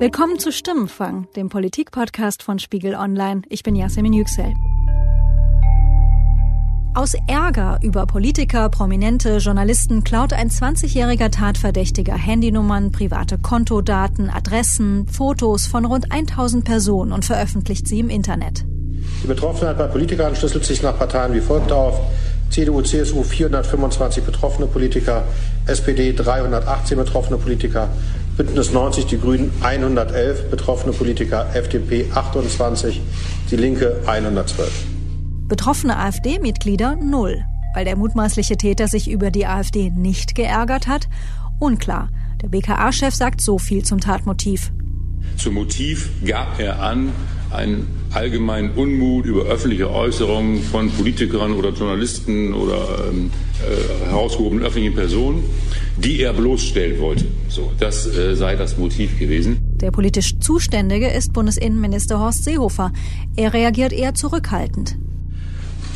Willkommen zu Stimmenfang, dem Politikpodcast von Spiegel Online. Ich bin Yasemin Yüksel. Aus Ärger über Politiker, Prominente, Journalisten klaut ein 20-jähriger Tatverdächtiger Handynummern, private Kontodaten, Adressen, Fotos von rund 1000 Personen und veröffentlicht sie im Internet. Die Betroffenheit bei Politikern schlüsselt sich nach Parteien wie folgt auf. CDU, CSU 425 betroffene Politiker, SPD 318 betroffene Politiker, Bündnis 90 Die Grünen 111 betroffene Politiker, FDP 28, Die Linke 112. Betroffene AfD-Mitglieder null, weil der mutmaßliche Täter sich über die AfD nicht geärgert hat? Unklar. Der BKA-Chef sagt so viel zum Tatmotiv. Zum Motiv gab er an, einen allgemeinen Unmut über öffentliche Äußerungen von Politikern oder Journalisten oder ähm, äh, herausgehobenen öffentlichen Personen die er bloßstellen wollte. So, das äh, sei das Motiv gewesen. Der politisch Zuständige ist Bundesinnenminister Horst Seehofer. Er reagiert eher zurückhaltend.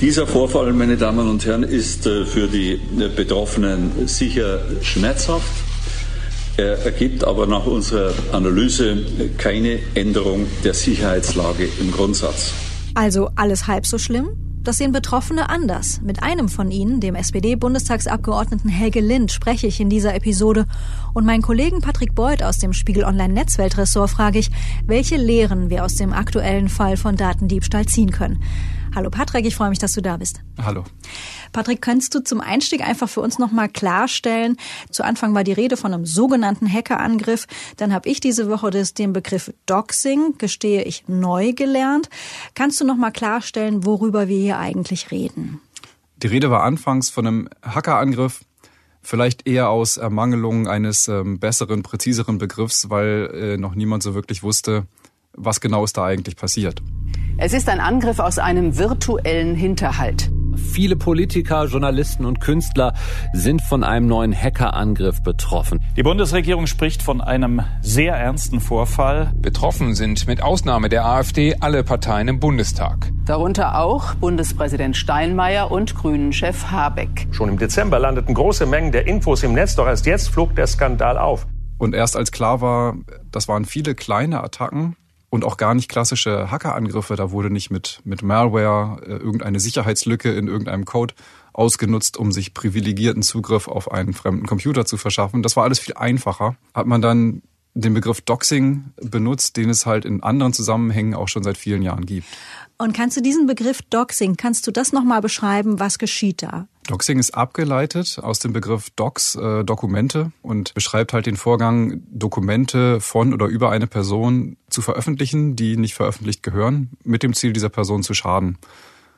Dieser Vorfall, meine Damen und Herren, ist äh, für die äh, Betroffenen sicher schmerzhaft. Er ergibt aber nach unserer Analyse keine Änderung der Sicherheitslage im Grundsatz. Also alles halb so schlimm? Das sehen Betroffene anders. Mit einem von ihnen, dem SPD-Bundestagsabgeordneten Helge Lind, spreche ich in dieser Episode. Und meinen Kollegen Patrick Beuth aus dem Spiegel Online Netzweltressort frage ich, welche Lehren wir aus dem aktuellen Fall von Datendiebstahl ziehen können. Hallo Patrick, ich freue mich, dass du da bist. Hallo. Patrick, könntest du zum Einstieg einfach für uns nochmal klarstellen, zu Anfang war die Rede von einem sogenannten Hackerangriff, dann habe ich diese Woche das, den Begriff Doxing, gestehe ich, neu gelernt. Kannst du nochmal klarstellen, worüber wir hier eigentlich reden? Die Rede war anfangs von einem Hackerangriff, vielleicht eher aus Ermangelung eines ähm, besseren, präziseren Begriffs, weil äh, noch niemand so wirklich wusste, was genau ist da eigentlich passiert. Es ist ein Angriff aus einem virtuellen Hinterhalt. Viele Politiker, Journalisten und Künstler sind von einem neuen Hackerangriff betroffen. Die Bundesregierung spricht von einem sehr ernsten Vorfall. Betroffen sind mit Ausnahme der AfD alle Parteien im Bundestag. Darunter auch Bundespräsident Steinmeier und Grünen-Chef Habeck. Schon im Dezember landeten große Mengen der Infos im Netz, doch erst jetzt flog der Skandal auf. Und erst als klar war, das waren viele kleine Attacken, und auch gar nicht klassische Hackerangriffe. Da wurde nicht mit, mit Malware äh, irgendeine Sicherheitslücke in irgendeinem Code ausgenutzt, um sich privilegierten Zugriff auf einen fremden Computer zu verschaffen. Das war alles viel einfacher. Hat man dann den Begriff Doxing benutzt, den es halt in anderen Zusammenhängen auch schon seit vielen Jahren gibt. Und kannst du diesen Begriff Doxing, kannst du das nochmal beschreiben? Was geschieht da? Doxing ist abgeleitet aus dem Begriff Docs, äh, Dokumente und beschreibt halt den Vorgang, Dokumente von oder über eine Person zu veröffentlichen, die nicht veröffentlicht gehören, mit dem Ziel, dieser Person zu schaden.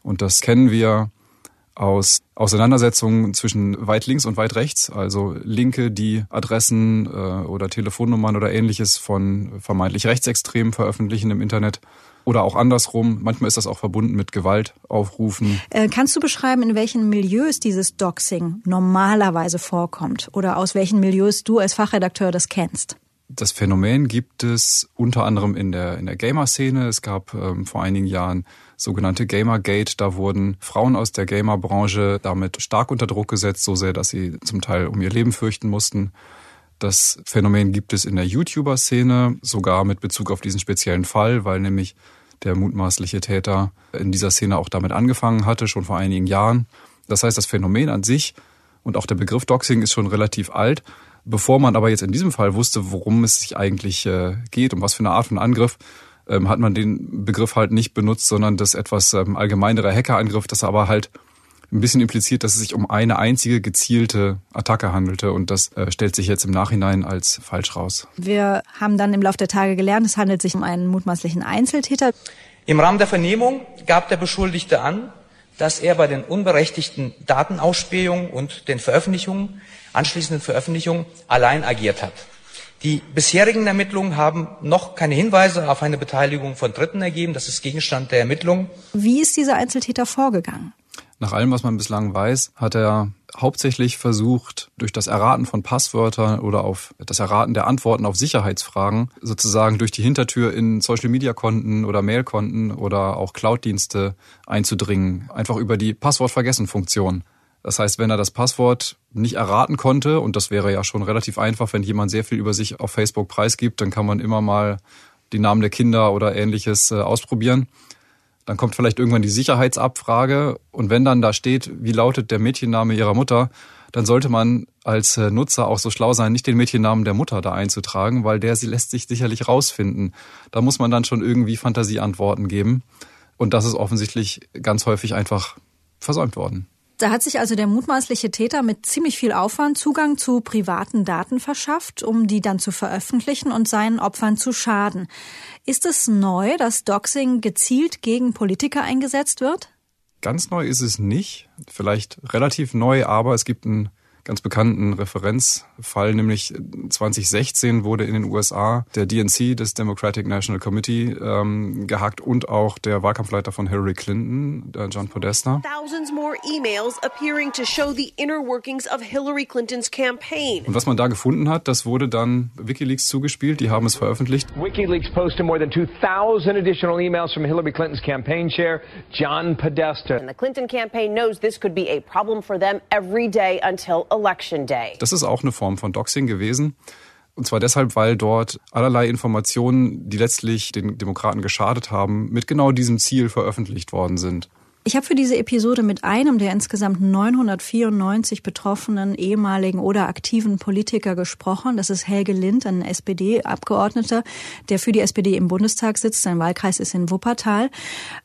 Und das kennen wir aus Auseinandersetzungen zwischen weit links und weit rechts, also Linke, die Adressen äh, oder Telefonnummern oder ähnliches von vermeintlich Rechtsextremen veröffentlichen im Internet oder auch andersrum. Manchmal ist das auch verbunden mit Gewaltaufrufen. Äh, kannst du beschreiben, in welchen Milieus dieses Doxing normalerweise vorkommt oder aus welchen Milieus du als Fachredakteur das kennst? Das Phänomen gibt es unter anderem in der, in der Gamer-Szene. Es gab ähm, vor einigen Jahren sogenannte Gamergate. Da wurden Frauen aus der Gamer-Branche damit stark unter Druck gesetzt, so sehr, dass sie zum Teil um ihr Leben fürchten mussten. Das Phänomen gibt es in der YouTuber-Szene, sogar mit Bezug auf diesen speziellen Fall, weil nämlich der mutmaßliche Täter in dieser Szene auch damit angefangen hatte, schon vor einigen Jahren. Das heißt, das Phänomen an sich und auch der Begriff Doxing ist schon relativ alt. Bevor man aber jetzt in diesem Fall wusste, worum es sich eigentlich äh, geht und was für eine Art von Angriff, ähm, hat man den Begriff halt nicht benutzt, sondern das etwas ähm, allgemeinere Hackerangriff, das aber halt ein bisschen impliziert, dass es sich um eine einzige gezielte Attacke handelte und das äh, stellt sich jetzt im Nachhinein als falsch raus. Wir haben dann im Laufe der Tage gelernt, es handelt sich um einen mutmaßlichen Einzeltäter. Im Rahmen der Vernehmung gab der Beschuldigte an, dass er bei den unberechtigten Datenausspähungen und den Veröffentlichungen, anschließenden Veröffentlichungen allein agiert hat. Die bisherigen Ermittlungen haben noch keine Hinweise auf eine Beteiligung von Dritten ergeben. Das ist Gegenstand der Ermittlungen. Wie ist dieser Einzeltäter vorgegangen? Nach allem, was man bislang weiß, hat er hauptsächlich versucht, durch das Erraten von Passwörtern oder auf das Erraten der Antworten auf Sicherheitsfragen sozusagen durch die Hintertür in Social-Media-Konten oder Mail-Konten oder auch Cloud-Dienste einzudringen. Einfach über die Passwort-Vergessen-Funktion. Das heißt, wenn er das Passwort nicht erraten konnte, und das wäre ja schon relativ einfach, wenn jemand sehr viel über sich auf Facebook preisgibt, dann kann man immer mal die Namen der Kinder oder ähnliches äh, ausprobieren. Dann kommt vielleicht irgendwann die Sicherheitsabfrage und wenn dann da steht, wie lautet der Mädchenname ihrer Mutter, dann sollte man als äh, Nutzer auch so schlau sein, nicht den Mädchennamen der Mutter da einzutragen, weil der sie lässt sich sicherlich rausfinden. Da muss man dann schon irgendwie Fantasieantworten geben. Und das ist offensichtlich ganz häufig einfach versäumt worden. Da hat sich also der mutmaßliche Täter mit ziemlich viel Aufwand Zugang zu privaten Daten verschafft, um die dann zu veröffentlichen und seinen Opfern zu schaden. Ist es neu, dass Doxing gezielt gegen Politiker eingesetzt wird? Ganz neu ist es nicht. Vielleicht relativ neu, aber es gibt ein ganz bekannten Referenzfall, nämlich 2016 wurde in den USA der DNC, das Democratic National Committee, ähm, gehackt und auch der Wahlkampfleiter von Hillary Clinton, der John Podesta. Thousands more emails appearing to show the inner workings of Hillary Clinton's campaign. Und was man da gefunden hat, das wurde dann WikiLeaks zugespielt. Die haben es veröffentlicht. WikiLeaks posted more than 2,000 additional emails from Hillary Clinton's campaign chair, John Podesta. And the Clinton campaign knows this could be a problem for them every day until. Das ist auch eine Form von Doxing gewesen. Und zwar deshalb, weil dort allerlei Informationen, die letztlich den Demokraten geschadet haben, mit genau diesem Ziel veröffentlicht worden sind. Ich habe für diese Episode mit einem der insgesamt 994 betroffenen ehemaligen oder aktiven Politiker gesprochen. Das ist Helge Lind, ein SPD-Abgeordneter, der für die SPD im Bundestag sitzt. Sein Wahlkreis ist in Wuppertal.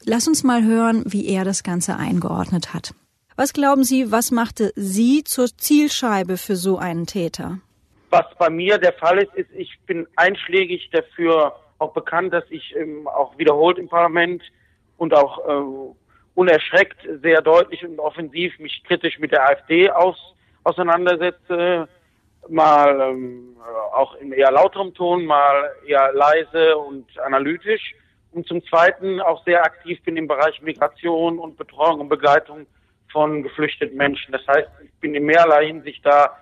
Lass uns mal hören, wie er das Ganze eingeordnet hat. Was glauben Sie, was machte Sie zur Zielscheibe für so einen Täter? Was bei mir der Fall ist, ist, ich bin einschlägig dafür auch bekannt, dass ich ähm, auch wiederholt im Parlament und auch äh, unerschreckt sehr deutlich und offensiv mich kritisch mit der AfD aus, auseinandersetze, mal ähm, auch in eher lauterem Ton, mal eher leise und analytisch und zum Zweiten auch sehr aktiv bin im Bereich Migration und Betreuung und Begleitung von geflüchteten Menschen. Das heißt, ich bin in mehrerlei Hinsicht da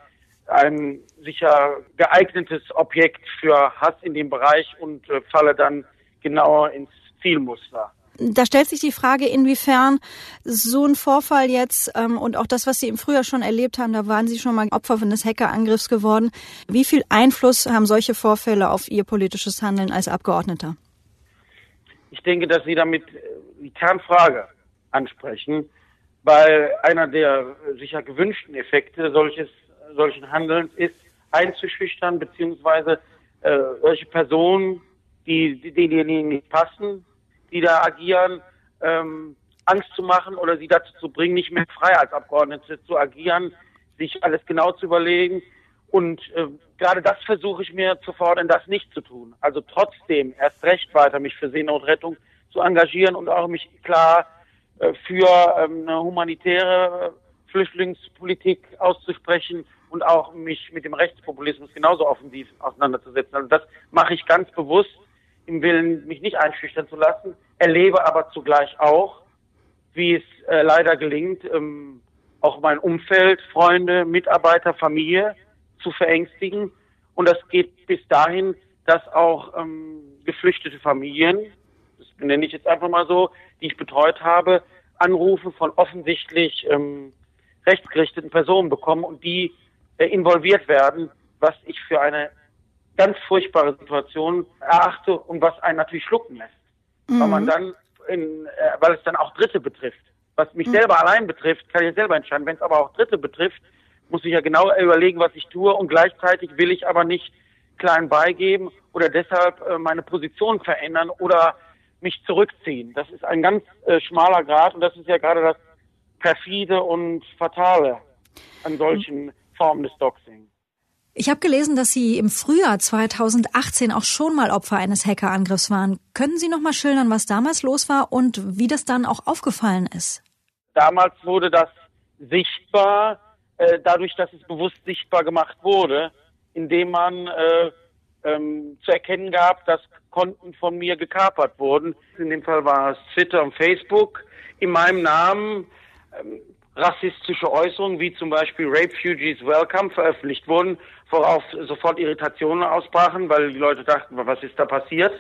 ein sicher geeignetes Objekt für Hass in dem Bereich und äh, falle dann genauer ins Zielmuster. Da stellt sich die Frage, inwiefern so ein Vorfall jetzt ähm, und auch das, was Sie im Frühjahr schon erlebt haben, da waren Sie schon mal Opfer eines Hackerangriffs geworden. Wie viel Einfluss haben solche Vorfälle auf Ihr politisches Handeln als Abgeordneter? Ich denke, dass Sie damit äh, die Kernfrage ansprechen weil einer der sicher gewünschten Effekte solches, solchen Handelns ist, einzuschüchtern, beziehungsweise äh, solche Personen, die, die denen nicht passen, die da agieren, ähm, Angst zu machen oder sie dazu zu bringen, nicht mehr frei als Abgeordnete zu agieren, sich alles genau zu überlegen. Und äh, gerade das versuche ich mir zu fordern, das nicht zu tun. Also trotzdem erst recht weiter mich für Seenotrettung zu engagieren und auch mich klar für ähm, eine humanitäre Flüchtlingspolitik auszusprechen und auch mich mit dem Rechtspopulismus genauso offensiv auseinanderzusetzen. Also das mache ich ganz bewusst im Willen, mich nicht einschüchtern zu lassen, erlebe aber zugleich auch, wie es äh, leider gelingt, ähm, auch mein Umfeld, Freunde, Mitarbeiter, Familie zu verängstigen. Und das geht bis dahin, dass auch ähm, geflüchtete Familien, das nenne ich jetzt einfach mal so, die ich betreut habe, Anrufe von offensichtlich ähm, rechtsgerichteten Personen bekommen und die äh, involviert werden, was ich für eine ganz furchtbare Situation erachte und was einen natürlich schlucken lässt. Mhm. Weil man dann, in, äh, weil es dann auch Dritte betrifft. Was mich mhm. selber allein betrifft, kann ich selber entscheiden. Wenn es aber auch Dritte betrifft, muss ich ja genau überlegen, was ich tue und gleichzeitig will ich aber nicht klein beigeben oder deshalb äh, meine Position verändern oder mich zurückziehen. Das ist ein ganz äh, schmaler Grad und das ist ja gerade das perfide und fatale an solchen Formen des Doxing. Ich habe gelesen, dass Sie im Frühjahr 2018 auch schon mal Opfer eines Hackerangriffs waren. Können Sie noch mal schildern, was damals los war und wie das dann auch aufgefallen ist? Damals wurde das sichtbar, äh, dadurch, dass es bewusst sichtbar gemacht wurde, indem man äh, ähm, zu erkennen gab, dass Konten von mir gekapert wurden. In dem Fall war es Twitter und Facebook. In meinem Namen ähm, rassistische Äußerungen wie zum Beispiel Rape Fugees Welcome veröffentlicht wurden, worauf sofort Irritationen ausbrachen, weil die Leute dachten, was ist da passiert?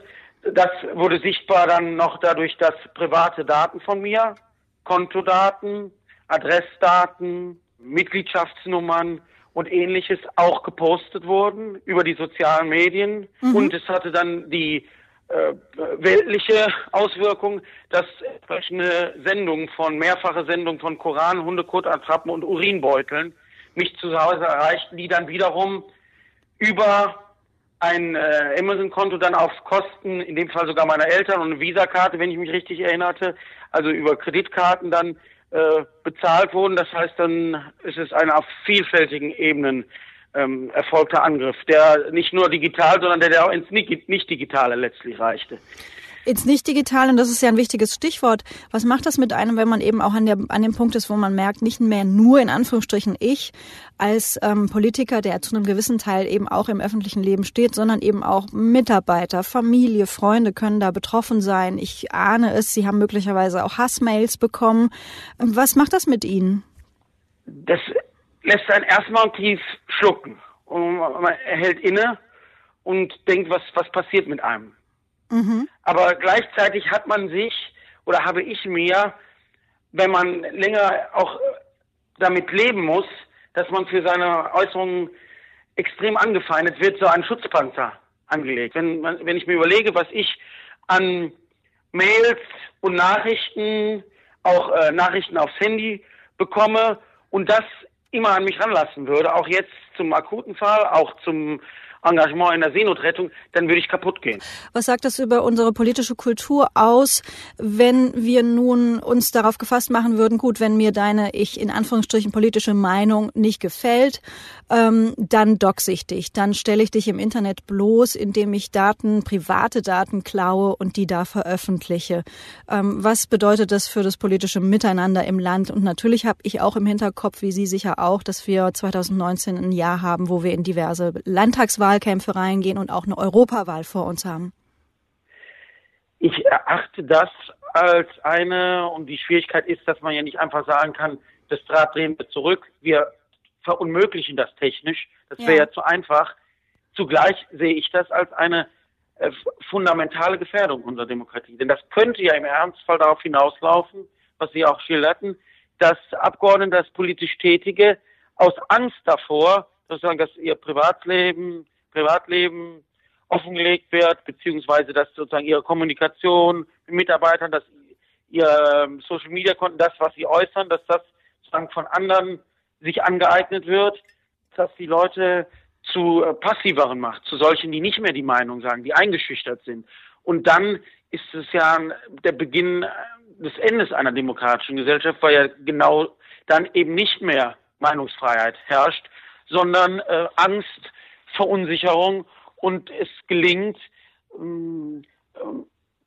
Das wurde sichtbar dann noch dadurch, dass private Daten von mir, Kontodaten, Adressdaten, Mitgliedschaftsnummern und ähnliches auch gepostet wurden über die sozialen Medien. Mhm. Und es hatte dann die äh, weltliche Auswirkung, dass entsprechende Sendungen von, mehrfache Sendungen von Koran, Hundekottattrappen und Urinbeuteln mich zu Hause erreichten, die dann wiederum über ein äh, Amazon-Konto dann auf Kosten, in dem Fall sogar meiner Eltern und eine Visa-Karte, wenn ich mich richtig erinnerte, also über Kreditkarten dann äh, bezahlt wurden. Das heißt, dann ist es ein auf vielfältigen Ebenen ähm, erfolgter Angriff, der nicht nur digital, sondern der, der auch ins Nicht-Digitale letztlich reichte ins Nicht-Digitale, und das ist ja ein wichtiges Stichwort. Was macht das mit einem, wenn man eben auch an, der, an dem Punkt ist, wo man merkt, nicht mehr nur in Anführungsstrichen ich als ähm, Politiker, der zu einem gewissen Teil eben auch im öffentlichen Leben steht, sondern eben auch Mitarbeiter, Familie, Freunde können da betroffen sein. Ich ahne es, Sie haben möglicherweise auch Hassmails bekommen. Was macht das mit Ihnen? Das lässt einen erstmal tief schlucken. Und man hält inne und denkt, was, was passiert mit einem. Mhm. Aber gleichzeitig hat man sich oder habe ich mir, wenn man länger auch damit leben muss, dass man für seine Äußerungen extrem angefeindet wird, so einen Schutzpanzer angelegt. Wenn, wenn ich mir überlege, was ich an Mails und Nachrichten, auch äh, Nachrichten aufs Handy bekomme und das immer an mich ranlassen würde, auch jetzt zum akuten Fall, auch zum Engagement in der Seenotrettung, dann würde ich kaputt gehen. Was sagt das über unsere politische Kultur aus, wenn wir nun uns darauf gefasst machen würden, gut, wenn mir deine, ich in Anführungsstrichen politische Meinung nicht gefällt, ähm, dann doxe ich dich, dann stelle ich dich im Internet bloß, indem ich Daten, private Daten klaue und die da veröffentliche. Ähm, was bedeutet das für das politische Miteinander im Land? Und natürlich habe ich auch im Hinterkopf, wie Sie sicher auch, dass wir 2019 ein Jahr haben, wo wir in diverse Landtagswahlen Wahlkämpfe reingehen und auch eine Europawahl vor uns haben? Ich erachte das als eine, und die Schwierigkeit ist, dass man ja nicht einfach sagen kann, das Draht drehen wir zurück, wir verunmöglichen das technisch, das wäre ja. ja zu einfach. Zugleich sehe ich das als eine äh, fundamentale Gefährdung unserer Demokratie. Denn das könnte ja im Ernstfall darauf hinauslaufen, was Sie auch schilderten, dass Abgeordnete, das politisch Tätige aus Angst davor, sozusagen, dass ihr Privatleben Privatleben offengelegt wird, beziehungsweise dass sozusagen ihre Kommunikation mit Mitarbeitern, dass ihr ähm, Social Media Konten, das, was sie äußern, dass das sozusagen von anderen sich angeeignet wird, dass die Leute zu äh, passiveren macht, zu solchen, die nicht mehr die Meinung sagen, die eingeschüchtert sind. Und dann ist es ja der Beginn äh, des Endes einer demokratischen Gesellschaft, weil ja genau dann eben nicht mehr Meinungsfreiheit herrscht, sondern äh, Angst Verunsicherung und es gelingt, ähm,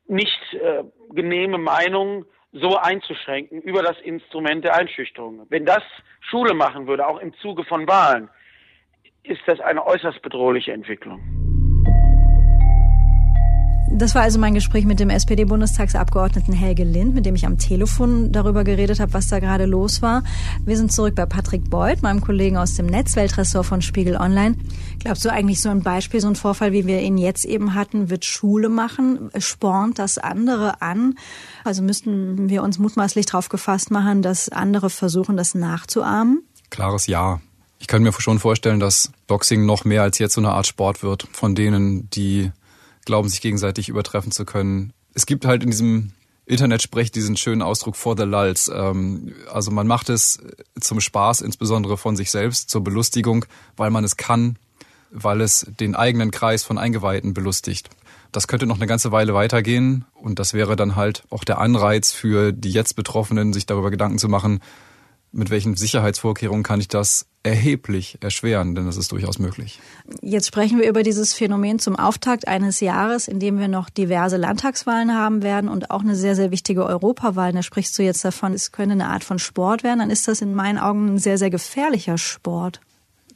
nicht äh, genehme Meinungen so einzuschränken über das Instrument der Einschüchterung. Wenn das Schule machen würde, auch im Zuge von Wahlen, ist das eine äußerst bedrohliche Entwicklung. Das war also mein Gespräch mit dem SPD-Bundestagsabgeordneten Helge Lind, mit dem ich am Telefon darüber geredet habe, was da gerade los war. Wir sind zurück bei Patrick Beuth, meinem Kollegen aus dem Netzweltressort von Spiegel Online. Glaubst du eigentlich so ein Beispiel, so ein Vorfall, wie wir ihn jetzt eben hatten, wird Schule machen? Spornt das andere an? Also müssten wir uns mutmaßlich darauf gefasst machen, dass andere versuchen, das nachzuahmen? Klares Ja. Ich kann mir schon vorstellen, dass Boxing noch mehr als jetzt so eine Art Sport wird, von denen, die glauben, sich gegenseitig übertreffen zu können. Es gibt halt in diesem Internet-Sprech diesen schönen Ausdruck for the lulls. Ähm, also man macht es zum Spaß, insbesondere von sich selbst, zur Belustigung, weil man es kann, weil es den eigenen Kreis von Eingeweihten belustigt. Das könnte noch eine ganze Weile weitergehen und das wäre dann halt auch der Anreiz für die jetzt Betroffenen, sich darüber Gedanken zu machen, mit welchen Sicherheitsvorkehrungen kann ich das erheblich erschweren, denn das ist durchaus möglich. Jetzt sprechen wir über dieses Phänomen zum Auftakt eines Jahres, in dem wir noch diverse Landtagswahlen haben werden und auch eine sehr, sehr wichtige Europawahl. Da sprichst du jetzt davon, es könnte eine Art von Sport werden. Dann ist das in meinen Augen ein sehr, sehr gefährlicher Sport.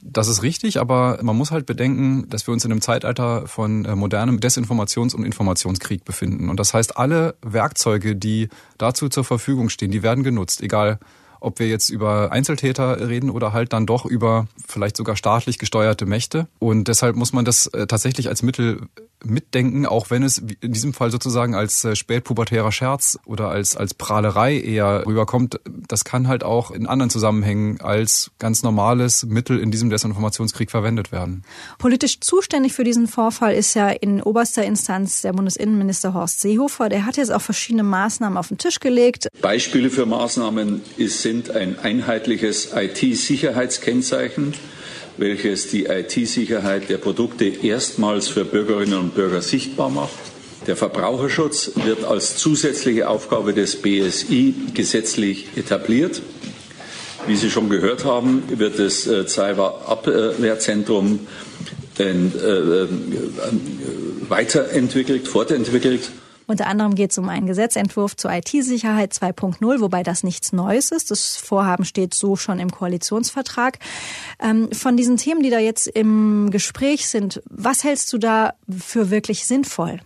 Das ist richtig, aber man muss halt bedenken, dass wir uns in einem Zeitalter von äh, modernem Desinformations- und Informationskrieg befinden. Und das heißt, alle Werkzeuge, die dazu zur Verfügung stehen, die werden genutzt, egal ob wir jetzt über Einzeltäter reden oder halt dann doch über vielleicht sogar staatlich gesteuerte Mächte. Und deshalb muss man das äh, tatsächlich als Mittel mitdenken, auch wenn es in diesem Fall sozusagen als äh, spätpubertärer Scherz oder als, als Prahlerei eher rüberkommt. Das kann halt auch in anderen Zusammenhängen als ganz normales Mittel in diesem Desinformationskrieg verwendet werden. Politisch zuständig für diesen Vorfall ist ja in oberster Instanz der Bundesinnenminister Horst Seehofer. Der hat jetzt auch verschiedene Maßnahmen auf den Tisch gelegt. Beispiele für Maßnahmen sind ein einheitliches IT-Sicherheitskennzeichen, welches die IT-Sicherheit der Produkte erstmals für Bürgerinnen und Bürger sichtbar macht. Der Verbraucherschutz wird als zusätzliche Aufgabe des BSI gesetzlich etabliert. Wie Sie schon gehört haben, wird das äh, Cyberabwehrzentrum äh, äh, weiterentwickelt, fortentwickelt. Unter anderem geht es um einen Gesetzentwurf zur IT-Sicherheit 2.0, wobei das nichts Neues ist. Das Vorhaben steht so schon im Koalitionsvertrag. Ähm, von diesen Themen, die da jetzt im Gespräch sind, was hältst du da für wirklich sinnvoll?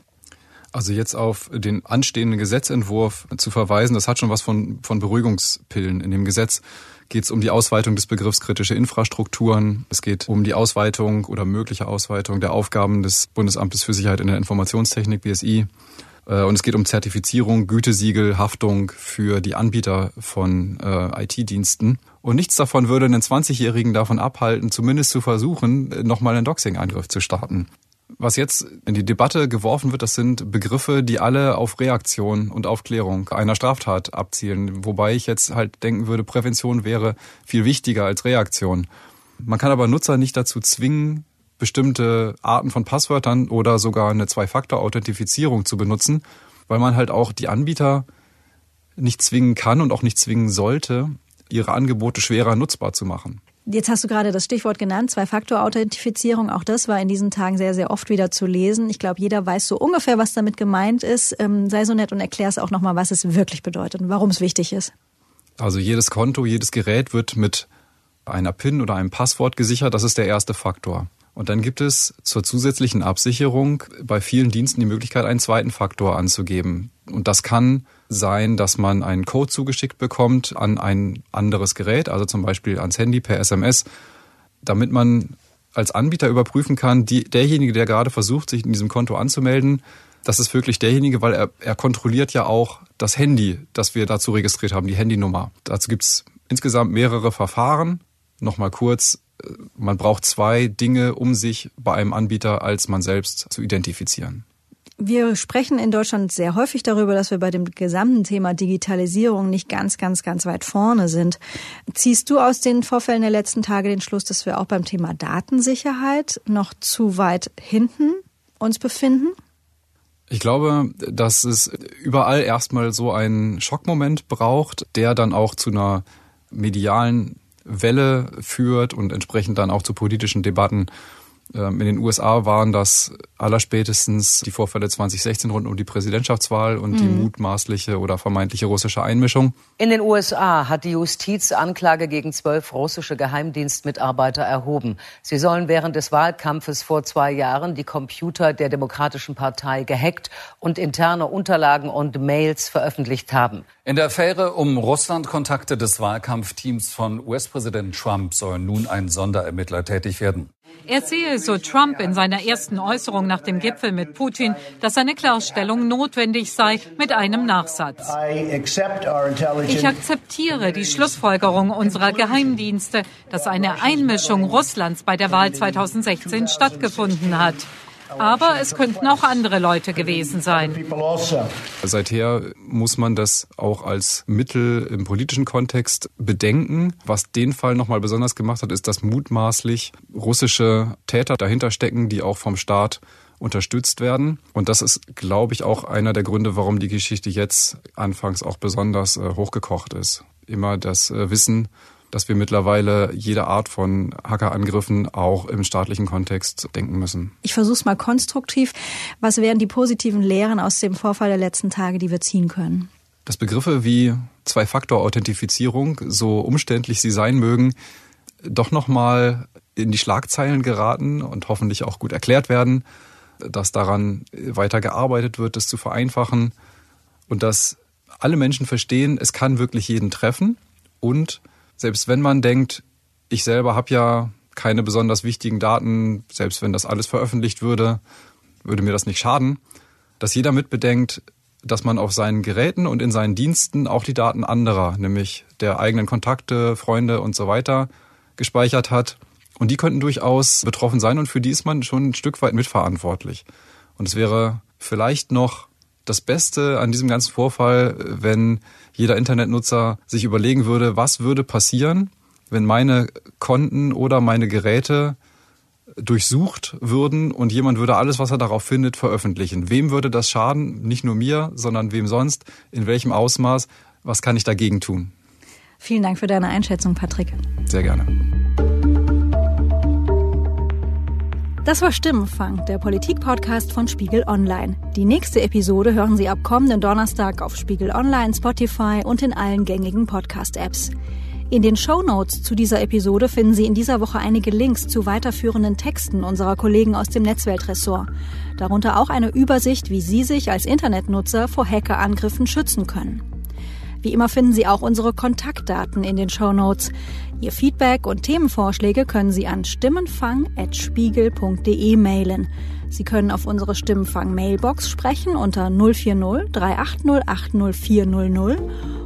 Also jetzt auf den anstehenden Gesetzentwurf zu verweisen, das hat schon was von, von Beruhigungspillen. In dem Gesetz geht es um die Ausweitung des Begriffs kritische Infrastrukturen. Es geht um die Ausweitung oder mögliche Ausweitung der Aufgaben des Bundesamtes für Sicherheit in der Informationstechnik, BSI. Äh, und es geht um Zertifizierung, Gütesiegel, Haftung für die Anbieter von äh, IT-Diensten. Und nichts davon würde einen 20-Jährigen davon abhalten, zumindest zu versuchen, nochmal einen Doxing-Angriff zu starten. Was jetzt in die Debatte geworfen wird, das sind Begriffe, die alle auf Reaktion und Aufklärung einer Straftat abzielen. Wobei ich jetzt halt denken würde, Prävention wäre viel wichtiger als Reaktion. Man kann aber Nutzer nicht dazu zwingen, bestimmte Arten von Passwörtern oder sogar eine Zwei-Faktor-Authentifizierung zu benutzen, weil man halt auch die Anbieter nicht zwingen kann und auch nicht zwingen sollte, ihre Angebote schwerer nutzbar zu machen. Jetzt hast du gerade das Stichwort genannt, Zwei-Faktor-Authentifizierung. Auch das war in diesen Tagen sehr, sehr oft wieder zu lesen. Ich glaube, jeder weiß so ungefähr, was damit gemeint ist. Ähm, sei so nett und erklär es auch nochmal, was es wirklich bedeutet und warum es wichtig ist. Also jedes Konto, jedes Gerät wird mit einer PIN oder einem Passwort gesichert. Das ist der erste Faktor. Und dann gibt es zur zusätzlichen Absicherung bei vielen Diensten die Möglichkeit, einen zweiten Faktor anzugeben. Und das kann sein, dass man einen Code zugeschickt bekommt an ein anderes Gerät, also zum Beispiel ans Handy per SMS, damit man als Anbieter überprüfen kann, die, derjenige, der gerade versucht, sich in diesem Konto anzumelden, das ist wirklich derjenige, weil er, er kontrolliert ja auch das Handy, das wir dazu registriert haben, die Handynummer. Dazu gibt es insgesamt mehrere Verfahren. Nochmal kurz, man braucht zwei Dinge um sich bei einem Anbieter, als man selbst zu identifizieren. Wir sprechen in Deutschland sehr häufig darüber, dass wir bei dem gesamten Thema Digitalisierung nicht ganz, ganz, ganz weit vorne sind. Ziehst du aus den Vorfällen der letzten Tage den Schluss, dass wir auch beim Thema Datensicherheit noch zu weit hinten uns befinden? Ich glaube, dass es überall erstmal so einen Schockmoment braucht, der dann auch zu einer medialen Welle führt und entsprechend dann auch zu politischen Debatten in den USA waren das allerspätestens die Vorfälle 2016 rund um die Präsidentschaftswahl und mhm. die mutmaßliche oder vermeintliche russische Einmischung. In den USA hat die Justiz Anklage gegen zwölf russische Geheimdienstmitarbeiter erhoben. Sie sollen während des Wahlkampfes vor zwei Jahren die Computer der Demokratischen Partei gehackt und interne Unterlagen und Mails veröffentlicht haben. In der Affäre um Russland-Kontakte des Wahlkampfteams von US-Präsident Trump soll nun ein Sonderermittler tätig werden. Er sehe so Trump in seiner ersten Äußerung nach dem Gipfel mit Putin, dass eine Klarstellung notwendig sei, mit einem Nachsatz. Ich akzeptiere die Schlussfolgerung unserer Geheimdienste, dass eine Einmischung Russlands bei der Wahl 2016 stattgefunden hat. Aber es könnten auch andere Leute gewesen sein. Seither muss man das auch als Mittel im politischen Kontext bedenken. Was den Fall nochmal besonders gemacht hat, ist, dass mutmaßlich russische Täter dahinter stecken, die auch vom Staat unterstützt werden. Und das ist, glaube ich, auch einer der Gründe, warum die Geschichte jetzt anfangs auch besonders äh, hochgekocht ist. Immer das äh, Wissen, dass wir mittlerweile jede Art von Hackerangriffen auch im staatlichen Kontext denken müssen. Ich versuche es mal konstruktiv. Was wären die positiven Lehren aus dem Vorfall der letzten Tage, die wir ziehen können? Dass Begriffe wie Zwei-Faktor-Authentifizierung, so umständlich sie sein mögen, doch nochmal in die Schlagzeilen geraten und hoffentlich auch gut erklärt werden, dass daran weiter gearbeitet wird, das zu vereinfachen und dass alle Menschen verstehen, es kann wirklich jeden treffen und selbst wenn man denkt, ich selber habe ja keine besonders wichtigen Daten, selbst wenn das alles veröffentlicht würde, würde mir das nicht schaden, dass jeder mitbedenkt, dass man auf seinen Geräten und in seinen Diensten auch die Daten anderer, nämlich der eigenen Kontakte, Freunde und so weiter, gespeichert hat. Und die könnten durchaus betroffen sein und für die ist man schon ein Stück weit mitverantwortlich. Und es wäre vielleicht noch das Beste an diesem ganzen Vorfall, wenn jeder Internetnutzer sich überlegen würde, was würde passieren, wenn meine Konten oder meine Geräte durchsucht würden und jemand würde alles, was er darauf findet, veröffentlichen. Wem würde das schaden? Nicht nur mir, sondern wem sonst? In welchem Ausmaß? Was kann ich dagegen tun? Vielen Dank für deine Einschätzung, Patrick. Sehr gerne. Das war Stimmenfang, der Politik-Podcast von Spiegel Online. Die nächste Episode hören Sie ab kommenden Donnerstag auf Spiegel Online, Spotify und in allen gängigen Podcast-Apps. In den Show Notes zu dieser Episode finden Sie in dieser Woche einige Links zu weiterführenden Texten unserer Kollegen aus dem Netzweltressort. Darunter auch eine Übersicht, wie Sie sich als Internetnutzer vor Hackerangriffen schützen können. Wie immer finden Sie auch unsere Kontaktdaten in den Show Notes. Ihr Feedback und Themenvorschläge können Sie an stimmenfang.spiegel.de mailen. Sie können auf unsere Stimmenfang-Mailbox sprechen unter 040 380 80400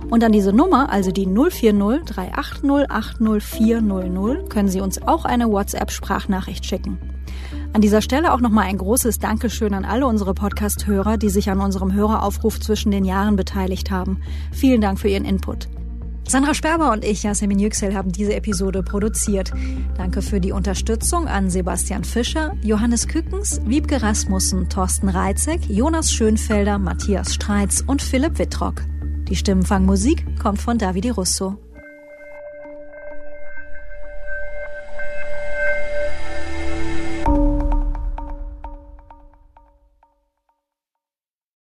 und an diese Nummer, also die 040 380 80400, können Sie uns auch eine WhatsApp-Sprachnachricht schicken. An dieser Stelle auch nochmal ein großes Dankeschön an alle unsere Podcast-Hörer, die sich an unserem Höreraufruf zwischen den Jahren beteiligt haben. Vielen Dank für Ihren Input. Sandra Sperber und ich, Yasemin Yüksel, haben diese Episode produziert. Danke für die Unterstützung an Sebastian Fischer, Johannes Kückens, Wiebke Rasmussen, Thorsten Reitzek, Jonas Schönfelder, Matthias Streitz und Philipp Wittrock. Die Stimmenfangmusik kommt von Davide Russo.